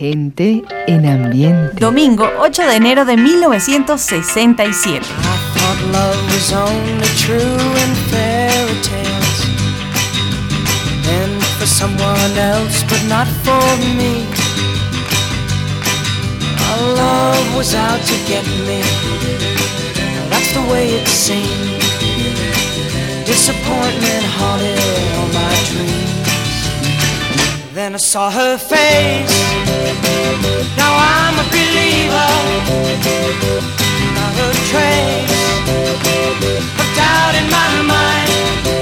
Gente en ambiente. Domingo 8 de enero de 1967. for someone else, but not for me. Our love was out to get me. That's the way it seemed. Disappointment haunted all my dreams. Then I saw her face. Now I'm a believer. Not a trace of doubt in my mind.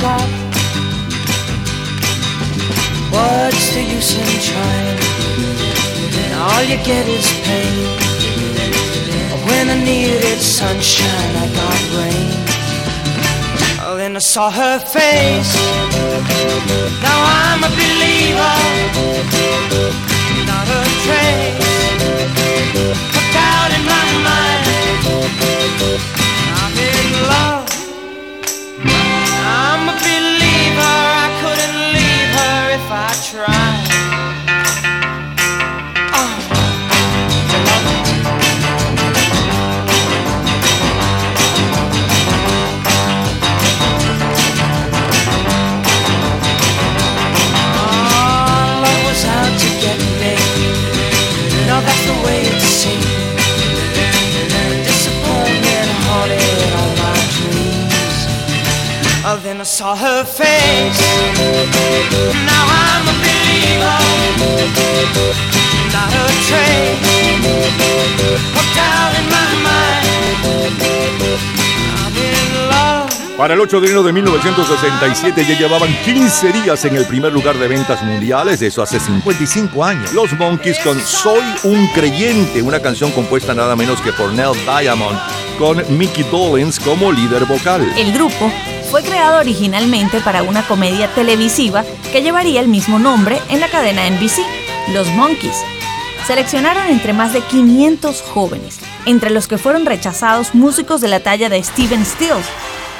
Got. What's the use in trying? All you get is pain. When I needed sunshine, I got rain. Oh, then I saw her face. Now I'm a believer, not a trace of doubt in my mind. I'm in love. Para el 8 de enero de 1967 ya llevaban 15 días en el primer lugar de ventas mundiales, eso hace 55 años. Los Monkeys con Soy un creyente, una canción compuesta nada menos que por Nell Diamond, con Mickey Dolenz como líder vocal. El grupo fue creado originalmente para una comedia televisiva que llevaría el mismo nombre en la cadena NBC, Los Monkeys. Seleccionaron entre más de 500 jóvenes, entre los que fueron rechazados músicos de la talla de Steven Stills.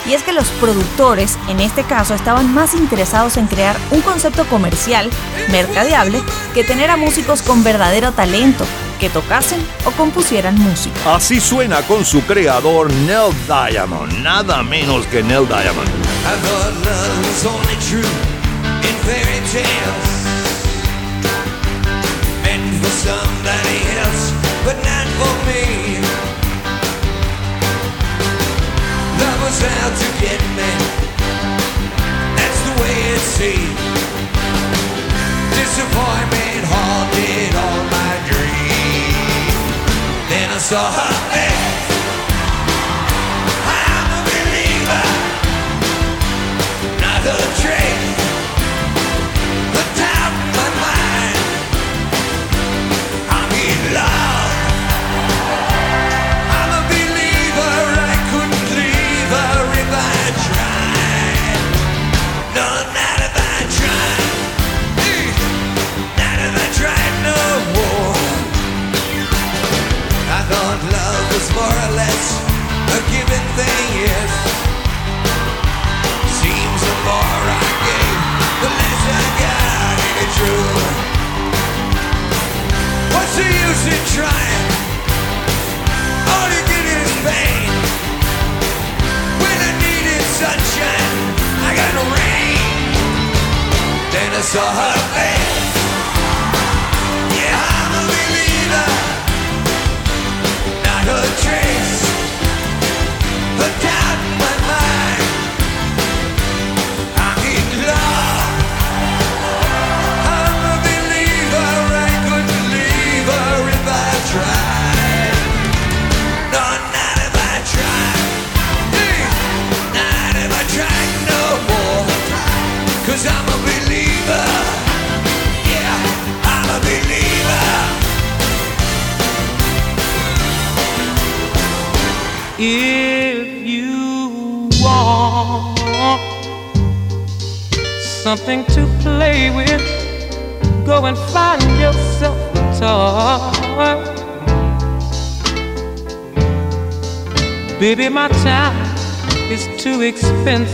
Y es que los productores, en este caso, estaban más interesados en crear un concepto comercial, mercadeable, que tener a músicos con verdadero talento, que tocasen o compusieran música. Así suena con su creador Nell Diamond, nada menos que Nell Diamond. I thought love was only true in fairy tales. Meant for somebody else, but not for me. Was out to get me. That's the way it seemed. Disappointment haunted all my dreams. Then I saw her face. I'm a believer not a trace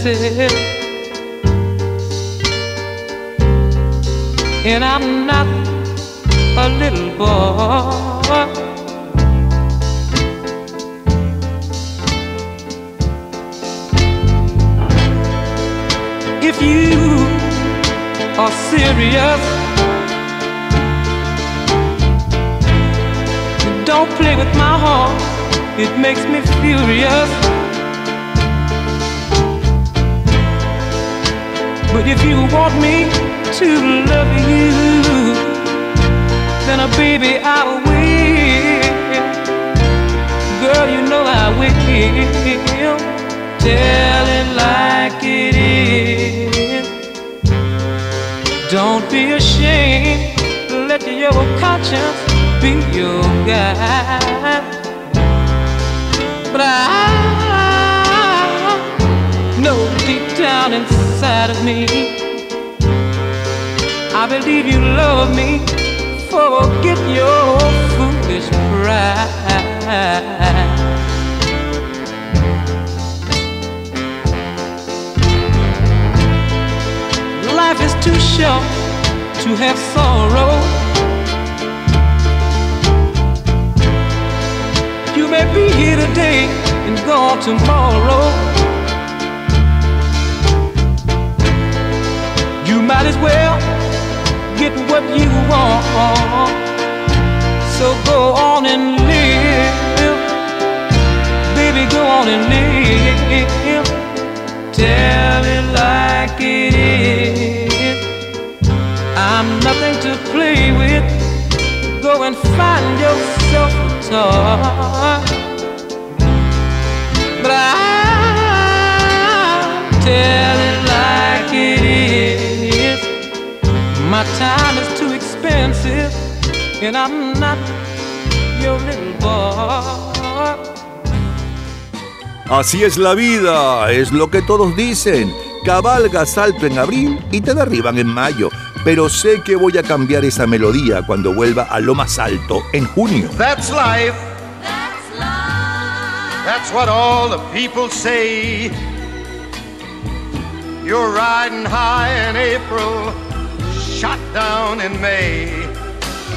expensive. And I'm not a little boy. If you are serious, don't play with my heart, it makes me furious. But if you want me to love you, then, uh, baby, I will. Girl, you know I will. Tell it like it is. Don't be ashamed. Let your conscience be your guide. But I down inside of me, I believe you love me. Forget your foolish pride. Life is too short to have sorrow. You may be here today and gone tomorrow. Might as well get what you want. So go on and live. Baby, go on and live. Tell it like it is. I'm nothing to play with. Go and find yourself a toy. Expensive, and I'm not your little boy. Así es la vida, es lo que todos dicen. Cabalgas alto en abril y te derriban en mayo. Pero sé que voy a cambiar esa melodía cuando vuelva a lo más alto en junio. That's life. That's life. That's what all the people say. You're riding high in April, shot down in May.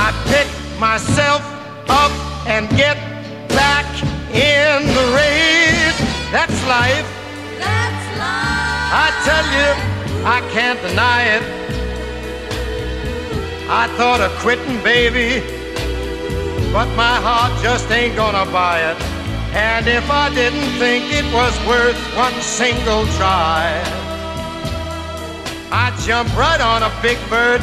I pick myself up and get back in the race. That's life. That's life. I tell you, I can't deny it. I thought of quitting, baby, but my heart just ain't gonna buy it. And if I didn't think it was worth one single try, I'd jump right on a big bird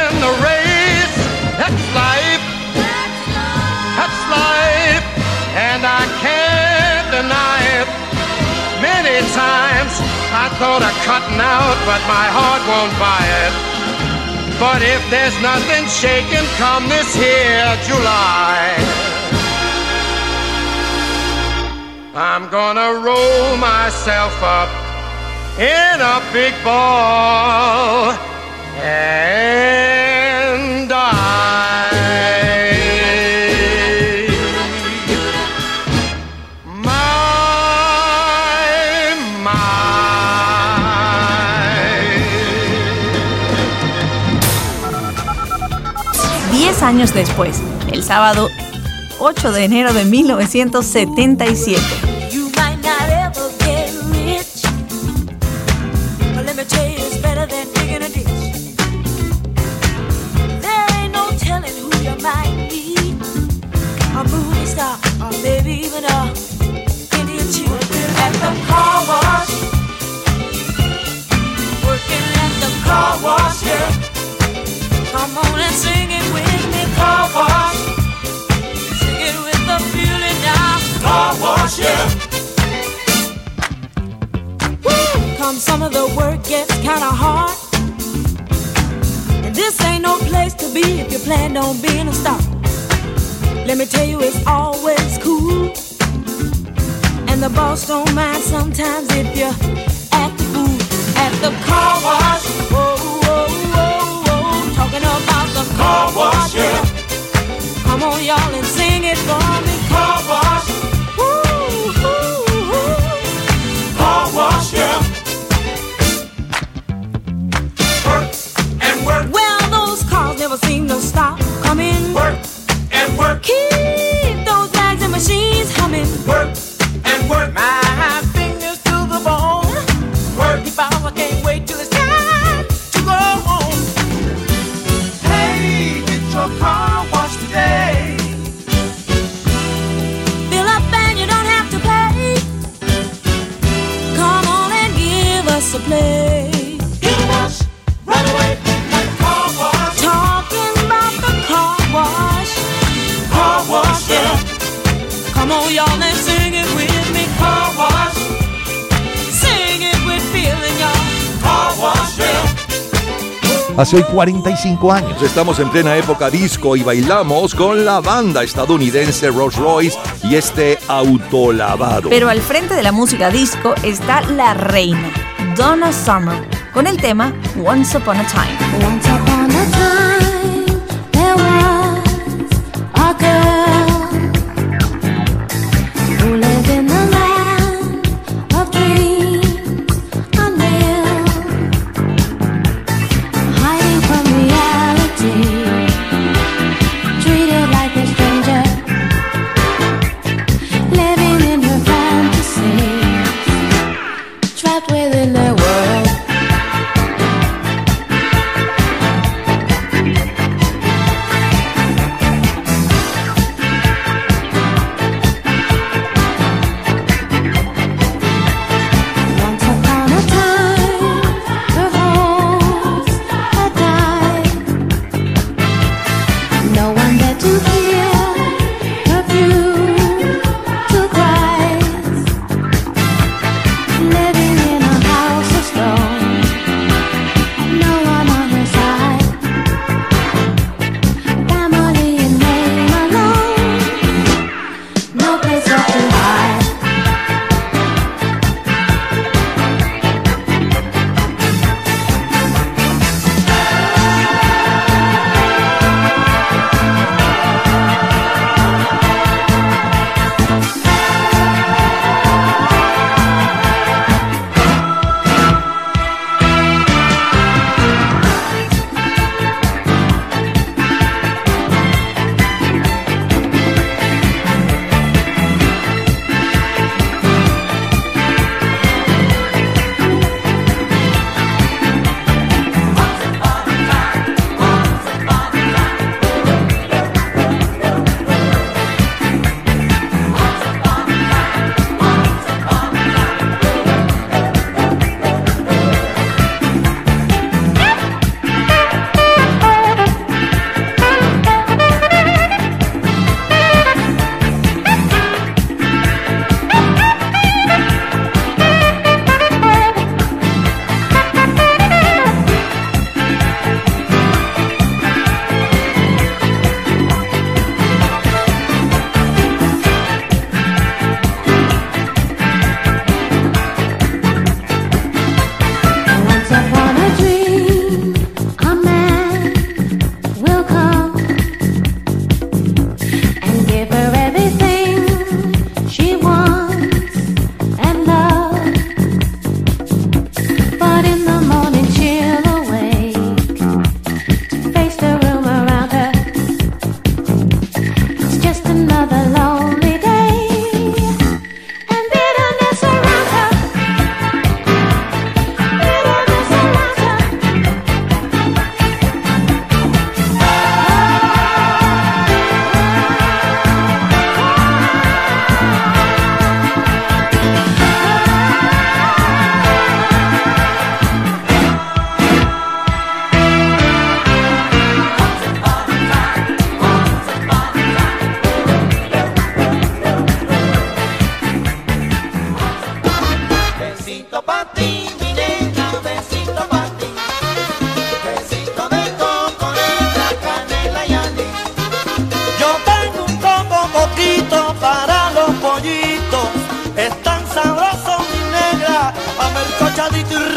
And I can't deny it. Many times I thought of cutting out, but my heart won't buy it. But if there's nothing shaking come this here July, I'm gonna roll myself up in a big ball and años después, el sábado 8 de enero de 1977. Come some of the work gets kinda hard. And this ain't no place to be if you plan on being a star. Let me tell you, it's always cool. And the boss don't mind sometimes if you act the fool at the car wash. Whoa, whoa, whoa, whoa. Talking about the car wash, yeah. Come on, y'all, and sing it for me. Car wash. Hace hoy 45 años estamos en plena época disco y bailamos con la banda estadounidense Rolls Royce y este autolavado. Pero al frente de la música disco está la reina, Donna Summer, con el tema Once Upon a Time. Once upon a time, there was a girl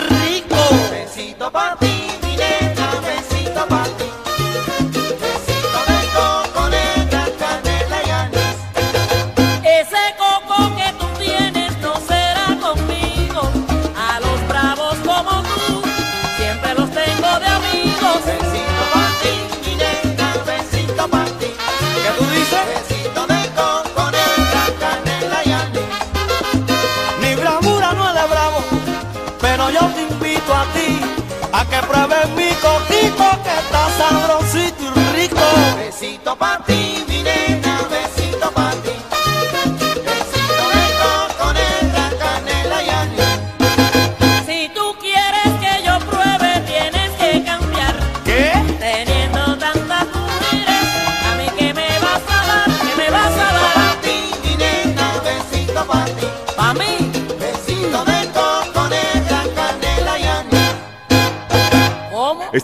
rico. Besito pa' que pruebes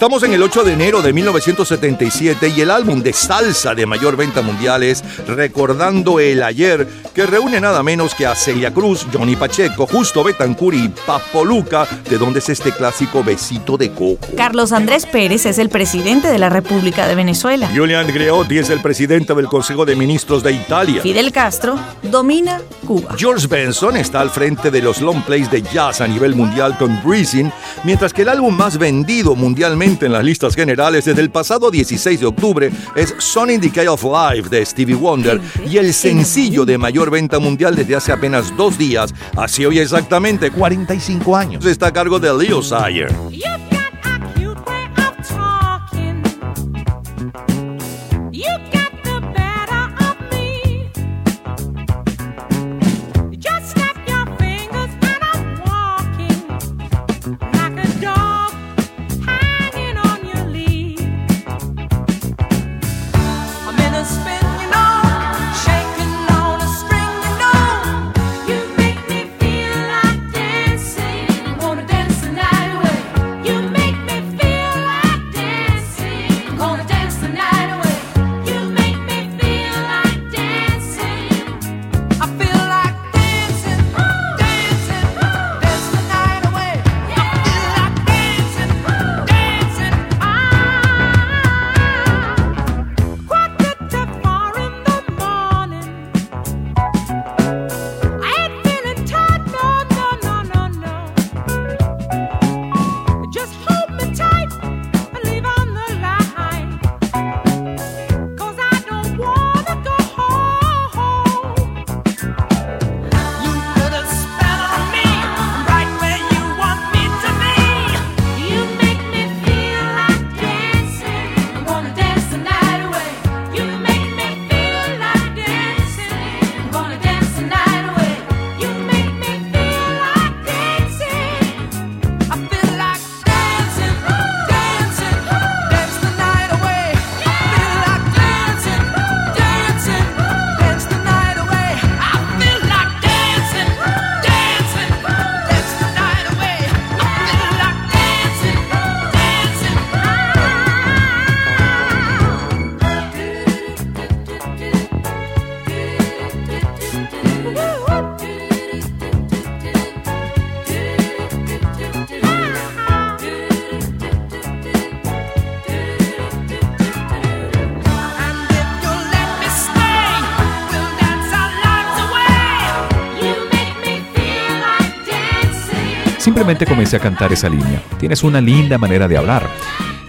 Estamos en el 8 de enero de 1977 y el álbum de salsa de mayor venta mundial es Recordando el Ayer, que reúne nada menos que a Celia Cruz, Johnny Pacheco, Justo Betancur y Papo Luca, de donde es este clásico Besito de Coco. Carlos Andrés Pérez es el presidente de la República de Venezuela. Julian Greotti es el presidente del Consejo de Ministros de Italia. Fidel Castro domina Cuba. George Benson está al frente de los long plays de jazz a nivel mundial con Breezing, mientras que el álbum más vendido mundialmente en las listas generales desde el pasado 16 de octubre es Son in Decay of Life de Stevie Wonder y el sencillo de mayor venta mundial desde hace apenas dos días, hace hoy exactamente 45 años. Está a cargo de Leo Sayer. Comencé a cantar esa línea. Tienes una linda manera de hablar.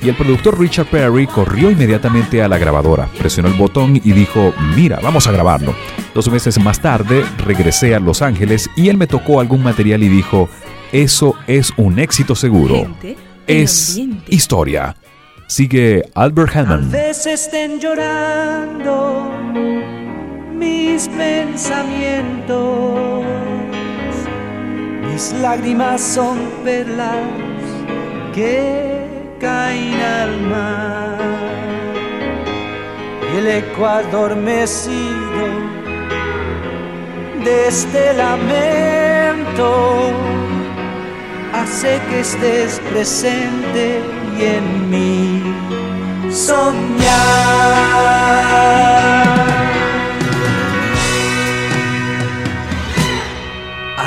Y el productor Richard Perry corrió inmediatamente a la grabadora, presionó el botón y dijo, mira, vamos a grabarlo. Dos meses más tarde regresé a Los Ángeles y él me tocó algún material y dijo, eso es un éxito seguro. Gente Es ambiente. historia. Sigue Albert Tal Hammond. vez estén llorando mis pensamientos. Mis lágrimas son perlas que caen al mar. El eco adormecido de este lamento hace que estés presente y en mí soñar.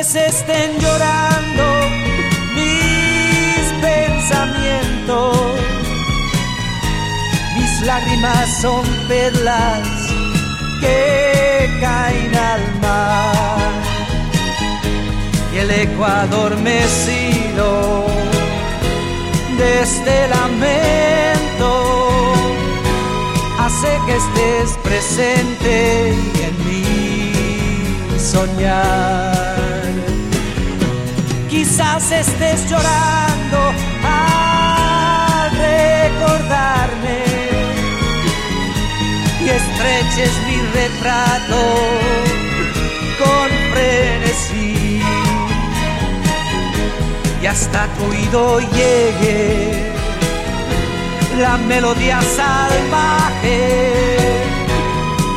Estén llorando mis pensamientos, mis lágrimas son perlas que caen al mar y el eco adormecido de este lamento hace que estés presente en mí soñar. Quizás estés llorando al recordarme. Y estreches mi retrato con frenesí. Y hasta tu oído llegue la melodía salvaje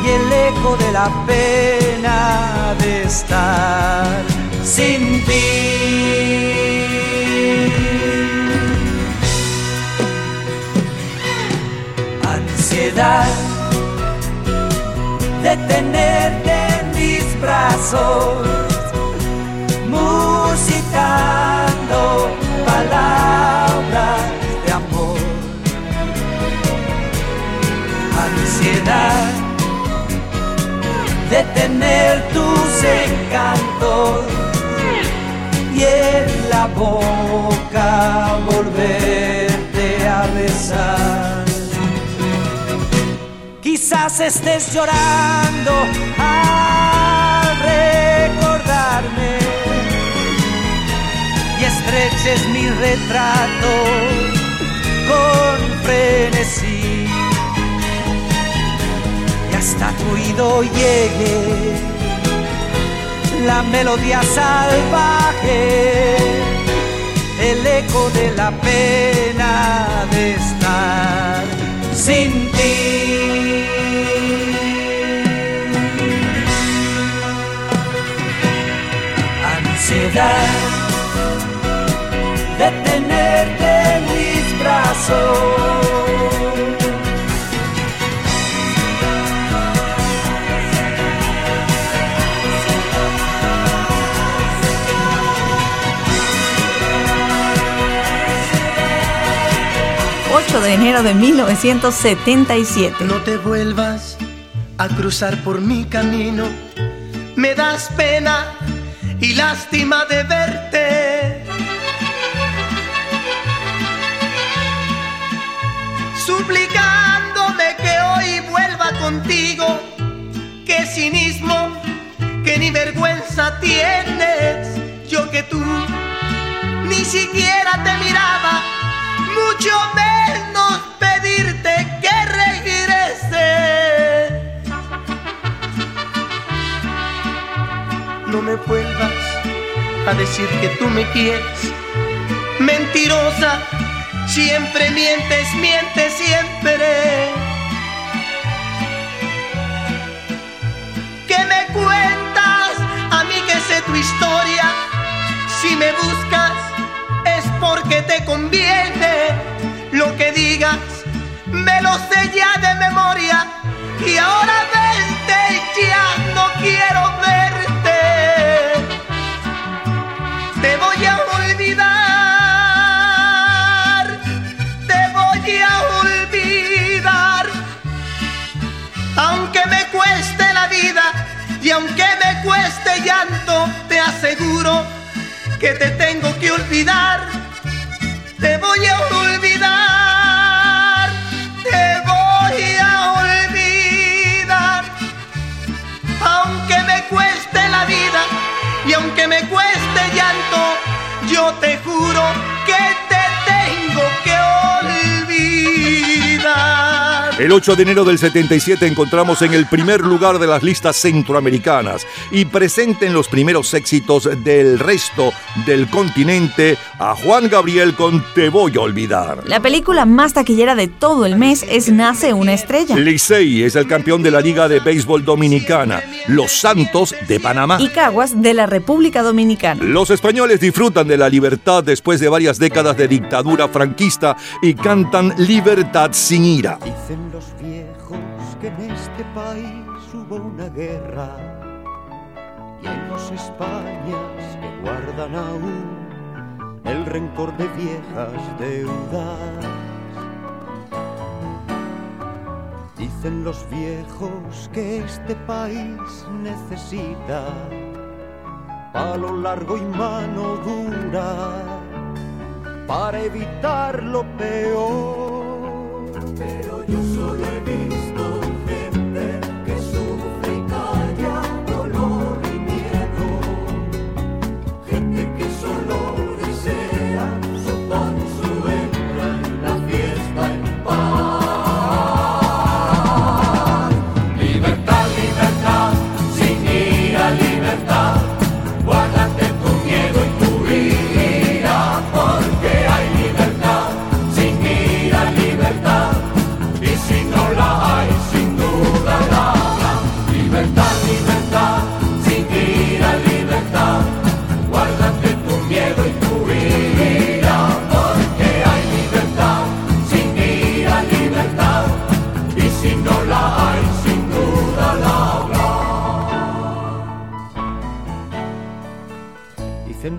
y el eco de la pena de estar sin ti. Ansiedad de tenerte en mis brazos, musitando palabras de amor. Ansiedad de tener tus encantos y en la boca volverte a besar. Quizás estés llorando al recordarme y estreches mi retrato con frenesí y hasta tu oído llegue la melodía salvaje, el eco de la pena de estar sin ti. Ansiedad de tenerte en mis brazos. De enero de 1977. No te vuelvas a cruzar por mi camino. Me das pena y lástima de verte. Suplicándome que hoy vuelva contigo. Qué cinismo, que ni vergüenza tienes. Yo que tú ni siquiera te miraba, mucho menos pedirte que regrese. No me vuelvas a decir que tú me quieres. Mentirosa, siempre mientes, mientes siempre. ¿Qué me cuentas a mí que sé tu historia? Si me buscas porque te conviene. Lo que digas me lo sé ya de memoria. Y ahora vente, ya no quiero verte. Te voy a olvidar, te voy a olvidar. Aunque me cueste la vida y aunque me cueste llanto, te aseguro que te tengo que olvidar. Te voy a olvidar, El 8 de enero del 77 encontramos en el primer lugar de las listas centroamericanas y presenten los primeros éxitos del resto del continente a Juan Gabriel con Te voy a olvidar. La película más taquillera de todo el mes es Nace una estrella. Licey es el campeón de la Liga de Béisbol Dominicana, Los Santos de Panamá. Y Caguas de la República Dominicana. Los españoles disfrutan de la libertad después de varias décadas de dictadura franquista y cantan Libertad sin ira. Dicen los viejos que en este país hubo una guerra y hay dos Españas que guardan aún el rencor de viejas deudas. Dicen los viejos que este país necesita palo largo y mano dura para evitar lo peor.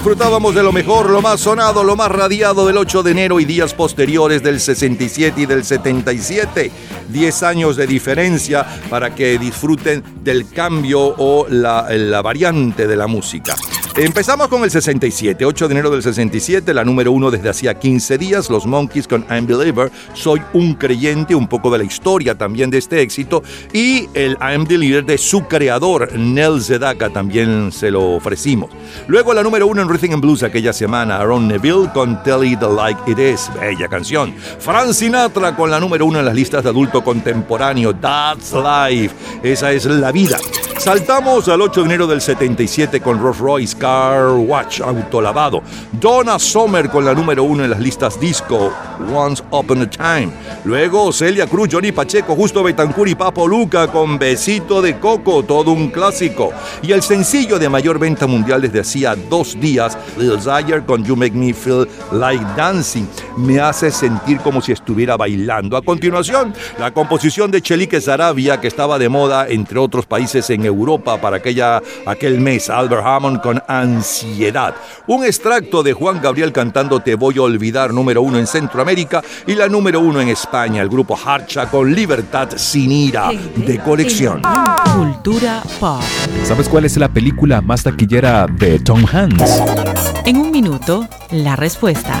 Disfrutábamos de lo mejor, lo más sonado, lo más radiado del 8 de enero y días posteriores del 67 y del 77. 10 años de diferencia para que disfruten del cambio o la, la variante de la música. Empezamos con el 67, 8 de enero del 67, la número uno desde hacía 15 días, los Monkeys con I'm Believer, Soy un creyente, un poco de la historia también de este éxito, y el I'm Leader de su creador, Nel Sedaka, también se lo ofrecimos. Luego la número uno en Rhythm and Blues aquella semana, Aaron Neville con Tell It Like It Is, bella canción. Frank Sinatra con la número uno en las listas de adulto contemporáneo, That's Life, esa es la vida. Saltamos al 8 de enero del 77 con Rolls Royce Car Watch, autolavado. Donna Summer con la número uno en las listas disco, Once Upon a Time. Luego Celia Cruz, Johnny Pacheco, Justo Betancur y Papo Luca con Besito de Coco, todo un clásico. Y el sencillo de mayor venta mundial desde hacía dos días, Lil Zaire con You Make Me Feel Like Dancing. Me hace sentir como si estuviera bailando. A continuación, la composición de Chelique Sarabia, que estaba de moda entre otros países en Europa para aquella, aquel mes. Albert Hammond con Ansiedad. Un extracto de Juan Gabriel cantando Te voy a olvidar, número uno en Centroamérica y la número uno en España. El grupo Harcha con Libertad sin ira de colección. Cultura pop. ¿Sabes cuál es la película más taquillera de Tom Hanks? En un minuto, la respuesta.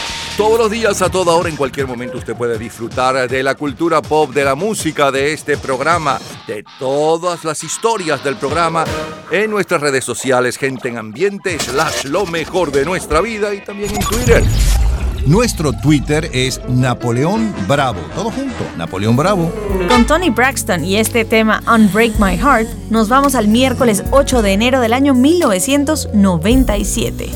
Todos los días, a toda hora, en cualquier momento, usted puede disfrutar de la cultura pop, de la música, de este programa, de todas las historias del programa en nuestras redes sociales, gente en ambiente, slash lo mejor de nuestra vida y también en Twitter. Nuestro Twitter es Napoleón Bravo. Todo junto, Napoleón Bravo. Con Tony Braxton y este tema Unbreak My Heart, nos vamos al miércoles 8 de enero del año 1997.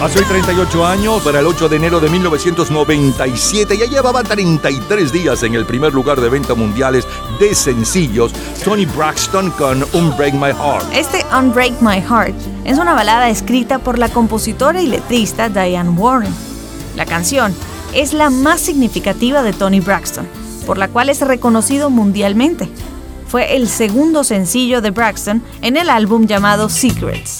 Hace hoy 38 años, para el 8 de enero de 1997, ya llevaba 33 días en el primer lugar de venta mundiales de sencillos, Tony Braxton con Unbreak My Heart. Este Unbreak My Heart es una balada escrita por la compositora y letrista Diane Warren. La canción es la más significativa de Tony Braxton, por la cual es reconocido mundialmente. Fue el segundo sencillo de Braxton en el álbum llamado Secrets.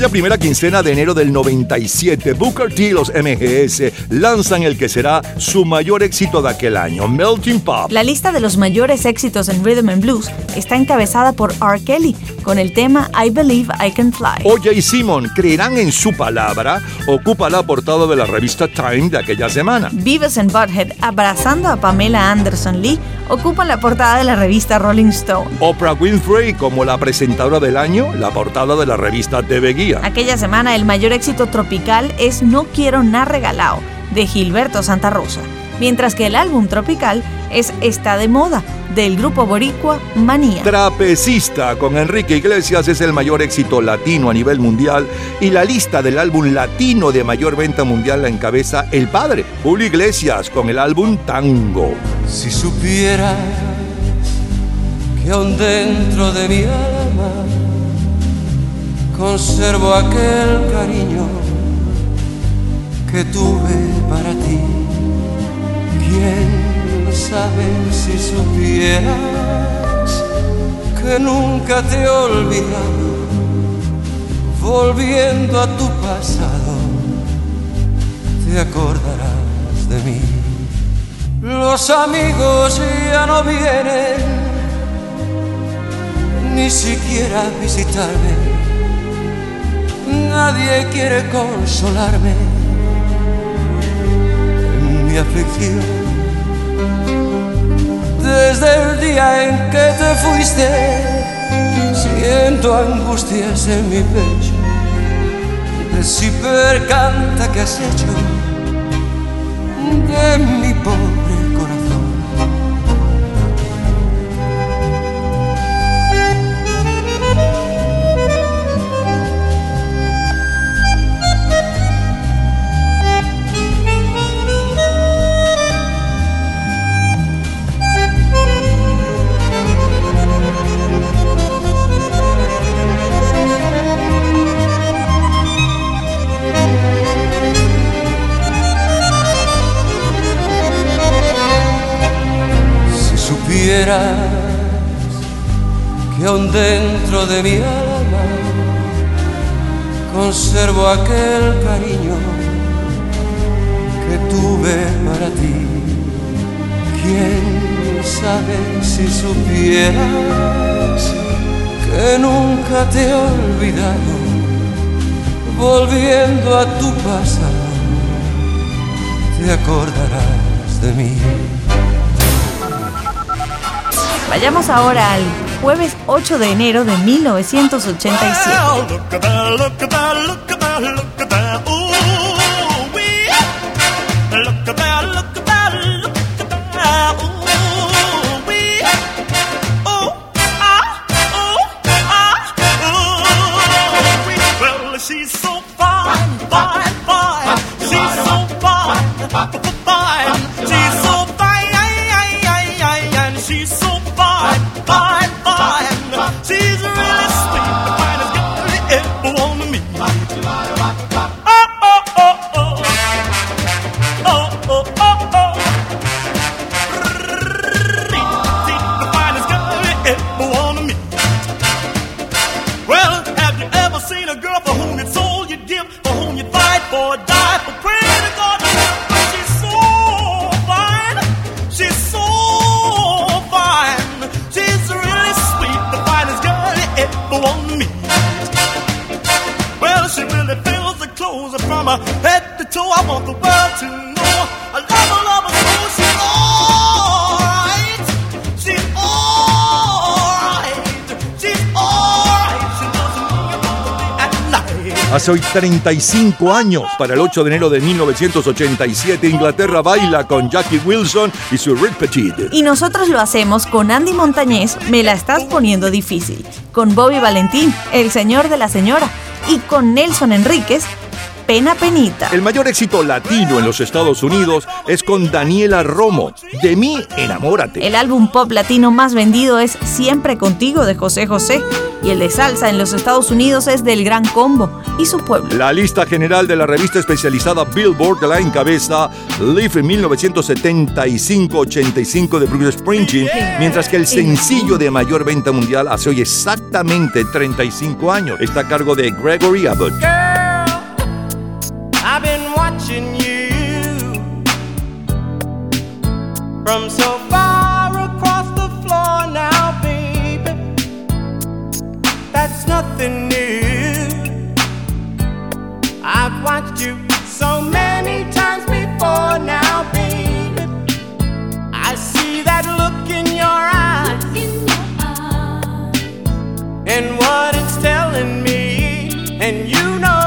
Aquella primera quincena de enero del 97, Booker T y los MGS lanzan el que será su mayor éxito de aquel año, Melting Pop. La lista de los mayores éxitos en Rhythm and Blues está encabezada por R. Kelly con el tema I Believe I Can Fly. Oye y Simon, creerán en su palabra, ocupa la portada de la revista Time de aquella semana. Beavis and Butthead abrazando a Pamela Anderson Lee ocupan la portada de la revista Rolling Stone. Oprah Winfrey como la presentadora del año, la portada de la revista TV Guía. Aquella semana el mayor éxito tropical es No Quiero Nada Regalado de Gilberto Santa Rosa, mientras que el álbum tropical es Está de Moda del grupo boricua Manía. Trapecista con Enrique Iglesias es el mayor éxito latino a nivel mundial y la lista del álbum latino de mayor venta mundial la encabeza El Padre, Julio Iglesias con el álbum Tango. Si supieras que aún dentro de mi alma conservo aquel cariño que tuve para ti. ¿Quién sabe si supieras que nunca te he olvidado? Volviendo a tu pasado, te acordarás de mí. Los amigos ya no vienen ni siquiera a visitarme. Nadie quiere consolarme en mi aflicción. Desde el día en que te fuiste, siento angustias en mi pecho. El canta que has hecho de mi pobre que aún dentro de mi alma conservo aquel cariño que tuve para ti. ¿Quién sabe si supieras que nunca te he olvidado? Volviendo a tu pasado, te acordarás de mí. Vayamos ahora al jueves 8 de enero de 1987. She really feels the clothes from her head to toe. I want the world to know I love her, love her so she's all. Hace hoy 35 años, para el 8 de enero de 1987, Inglaterra baila con Jackie Wilson y su Rick Petit. Y nosotros lo hacemos con Andy Montañez, Me la estás poniendo difícil, con Bobby Valentín, El señor de la señora, y con Nelson Enríquez, Pena Penita. El mayor éxito latino en los Estados Unidos es con Daniela Romo, De mí enamórate. El álbum pop latino más vendido es Siempre contigo de José José, y el de salsa en los Estados Unidos es del Gran Combo y su pueblo. La lista general de la revista especializada Billboard la encabeza Live en 1975-85 de Bruce Springsteen, mientras que el sencillo de mayor venta mundial hace hoy exactamente 35 años. Está a cargo de Gregory Abbott. From so far across the floor now, baby. That's nothing new. I've watched you so many times before now, baby. I see that look in your eyes and what it's telling me, and you know.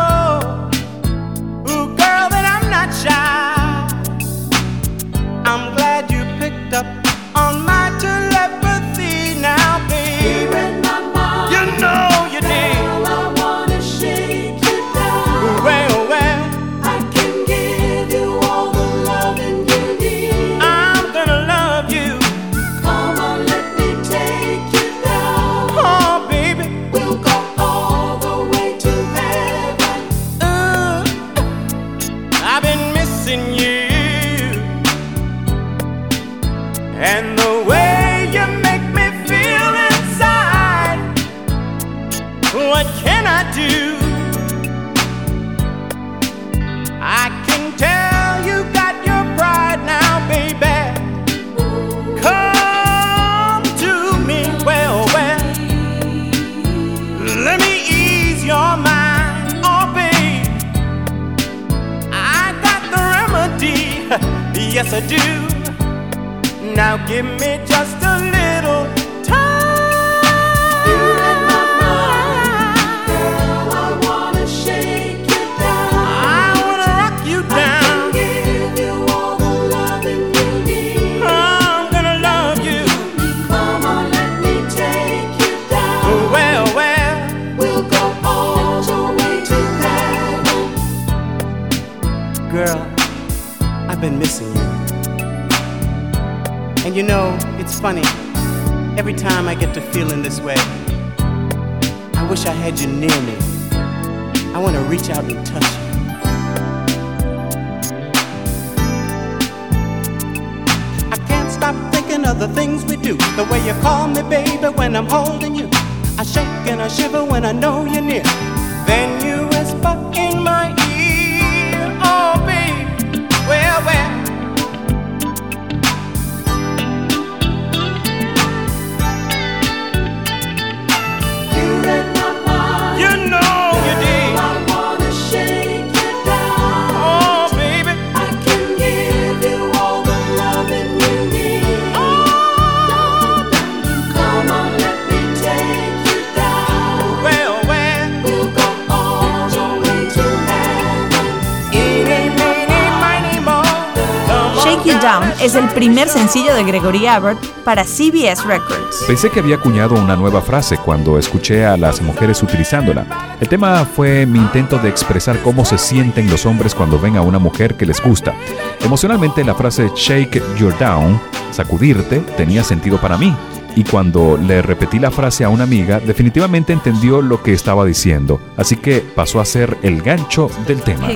Es el primer sencillo de Gregory Abbott para CBS Records. Pensé que había acuñado una nueva frase cuando escuché a las mujeres utilizándola. El tema fue mi intento de expresar cómo se sienten los hombres cuando ven a una mujer que les gusta. Emocionalmente la frase shake your down, sacudirte, tenía sentido para mí. Y cuando le repetí la frase a una amiga, definitivamente entendió lo que estaba diciendo. Así que pasó a ser el gancho del tema.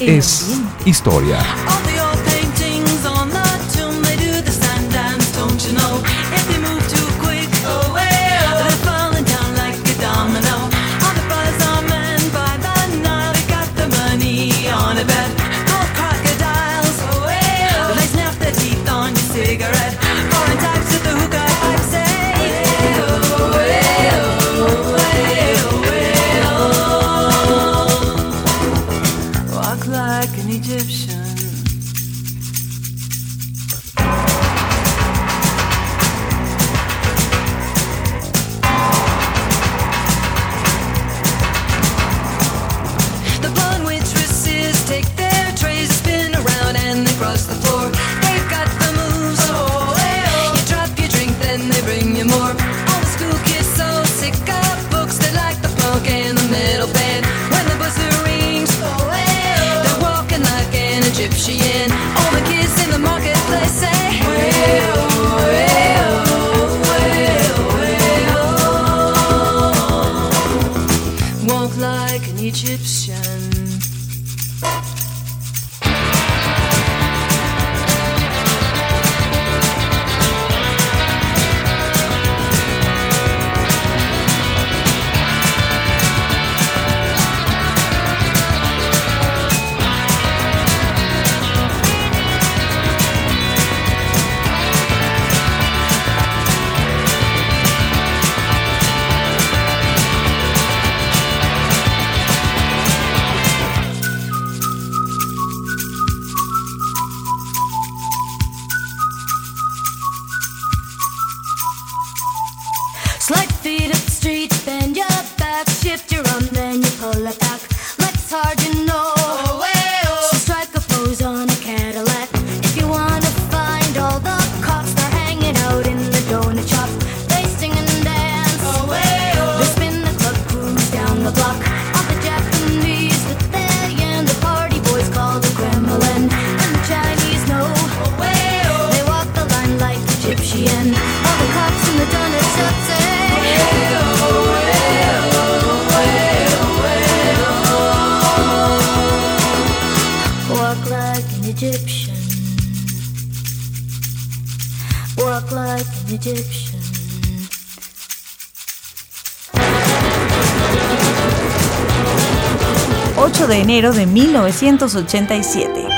Es historia. 8 de enero de 1987.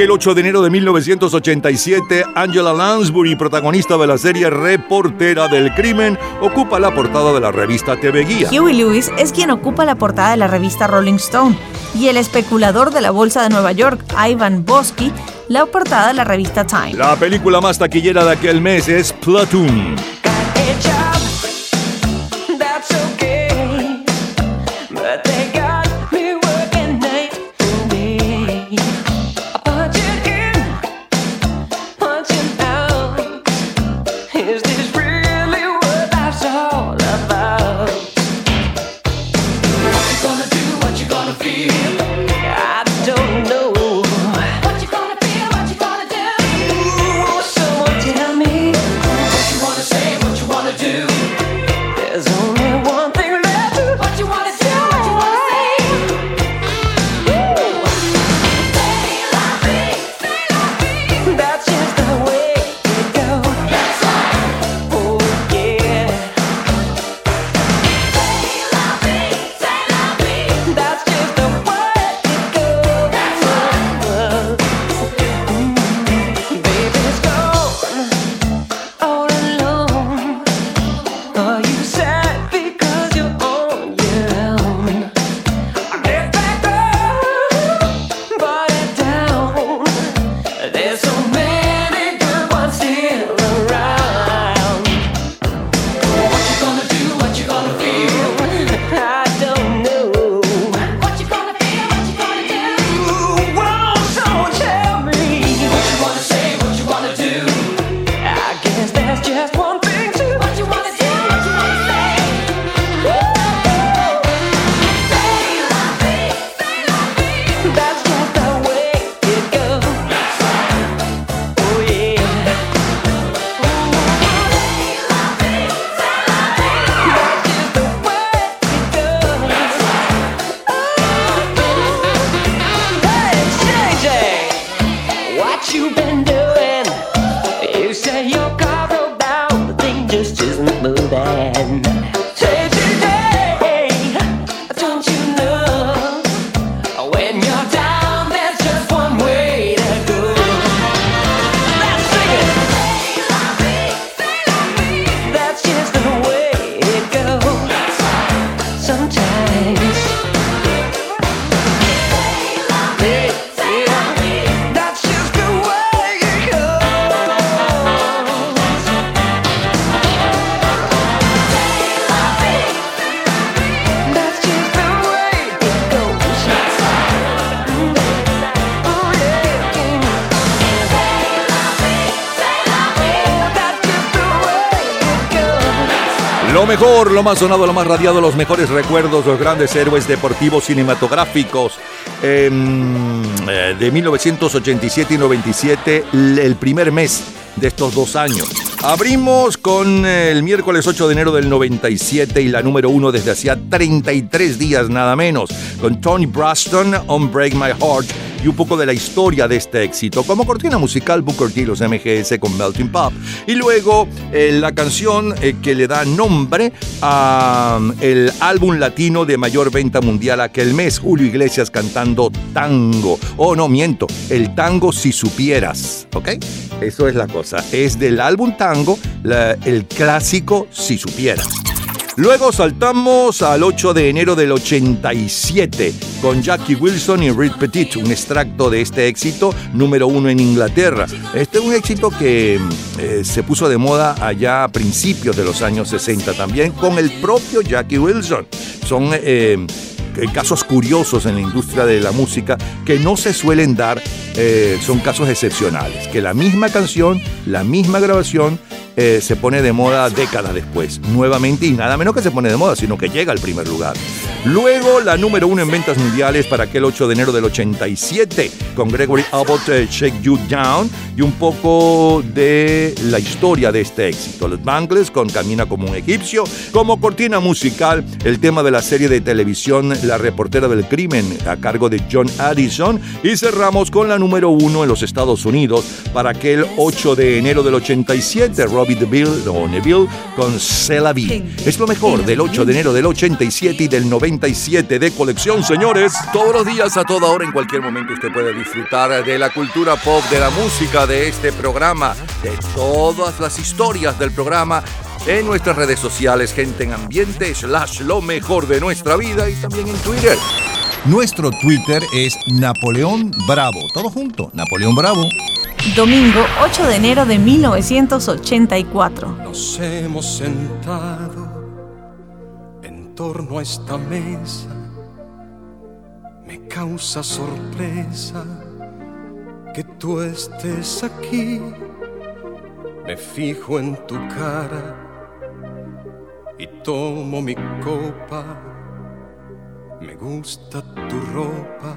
aquel 8 de enero de 1987, Angela Lansbury, protagonista de la serie Reportera del Crimen, ocupa la portada de la revista TV Guía. Huey Lewis es quien ocupa la portada de la revista Rolling Stone y el especulador de la Bolsa de Nueva York, Ivan Bosky, la portada de la revista Time. La película más taquillera de aquel mes es Platoon. lo más sonado, lo más radiado, los mejores recuerdos, los grandes héroes deportivos cinematográficos. Em, eh, de 1987 y 97, el primer mes de estos dos años. Abrimos con el miércoles 8 de enero del 97 y la número 1 desde hacía 33 días nada menos, con Tony Braston, On Break My Heart, y un poco de la historia de este éxito, como cortina musical Booker T, los MGS con Melting Pop, y luego eh, la canción eh, que le da nombre a um, álbum latino de mayor venta mundial aquel mes, Julio Iglesias cantando tango. Oh, no, miento, el tango si supieras, ¿ok? Eso es la cosa, es del álbum tango el clásico si supieras. Luego saltamos al 8 de enero del 87 con Jackie Wilson y Reed Petit, un extracto de este éxito número uno en Inglaterra. Este es un éxito que eh, se puso de moda allá a principios de los años 60 también con el propio Jackie Wilson. Son eh, casos curiosos en la industria de la música que no se suelen dar, eh, son casos excepcionales, que la misma canción, la misma grabación, eh, se pone de moda décadas después, nuevamente, y nada menos que se pone de moda, sino que llega al primer lugar. Luego, la número uno en ventas mundiales para aquel 8 de enero del 87, con Gregory Abbott, eh, Shake You Down, y un poco de la historia de este éxito. Los Bangles con Camina como un egipcio, como cortina musical, el tema de la serie de televisión La reportera del crimen, a cargo de John Addison, y cerramos con la número uno en los Estados Unidos para aquel 8 de enero del 87, Robbie DeVille o Neville con C'est la vie. Es lo mejor del 8 de enero del 87 y del 97 de colección, señores. Todos los días, a toda hora, en cualquier momento, usted puede disfrutar de la cultura pop, de la música, de este programa, de todas las historias del programa en nuestras redes sociales, gente en ambiente, slash lo mejor de nuestra vida y también en Twitter. Nuestro Twitter es Napoleón Bravo. Todo junto, Napoleón Bravo. Domingo 8 de enero de 1984. Nos hemos sentado en torno a esta mesa. Me causa sorpresa que tú estés aquí. Me fijo en tu cara y tomo mi copa. Me gusta tu ropa,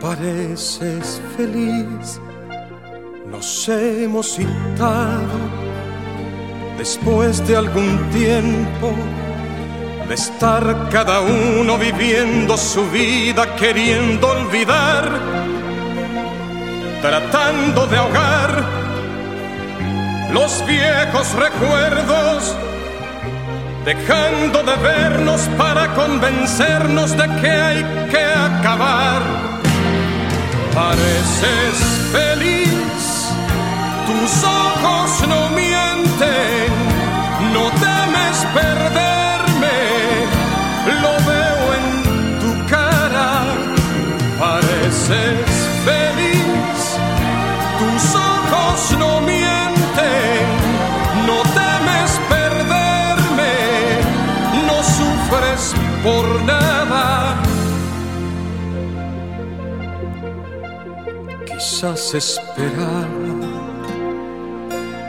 pareces feliz. Nos hemos citado después de algún tiempo de estar cada uno viviendo su vida queriendo olvidar, tratando de ahogar los viejos recuerdos, dejando de vernos para convencernos de que hay que acabar. Pareces feliz, tus ojos no mienten, no temes perderme, Quizás esperaba,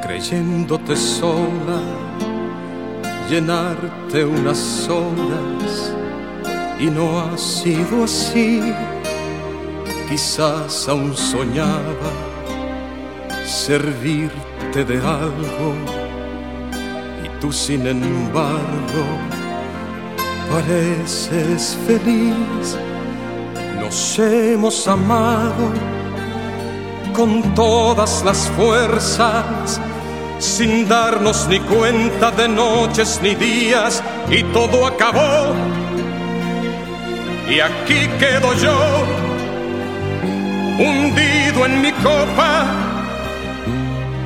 creyéndote sola, llenarte unas horas y no ha sido así. Quizás aún soñaba servirte de algo y tú sin embargo pareces feliz. Nos hemos amado con todas las fuerzas, sin darnos ni cuenta de noches ni días, y todo acabó. Y aquí quedo yo, hundido en mi copa,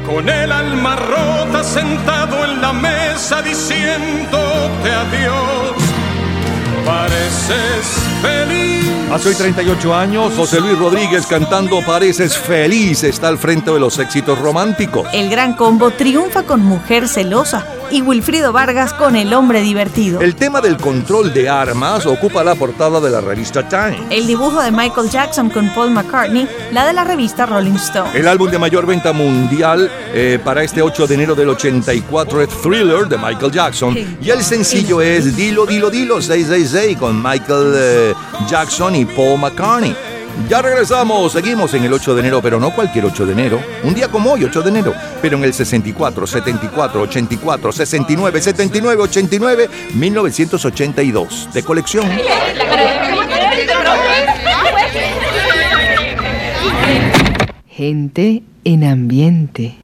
con el alma rota, sentado en la mesa, diciéndote adiós. Pareces feliz. Hace hoy 38 años, José Luis Rodríguez cantando Pareces feliz está al frente de los éxitos románticos. El gran combo triunfa con Mujer Celosa y Wilfrido Vargas con El Hombre Divertido. El tema del control de armas ocupa la portada de la revista Time. El dibujo de Michael Jackson con Paul McCartney, la de la revista Rolling Stone. El álbum de mayor venta mundial eh, para este 8 de enero del 84 es Thriller de Michael Jackson y el sencillo es Dilo, Dilo, Dilo 666 con Michael eh, Jackson y Paul McCartney. Ya regresamos, seguimos en el 8 de enero, pero no cualquier 8 de enero, un día como hoy, 8 de enero, pero en el 64, 74, 84, 69, 79, 89, 1982, de colección. Gente en ambiente.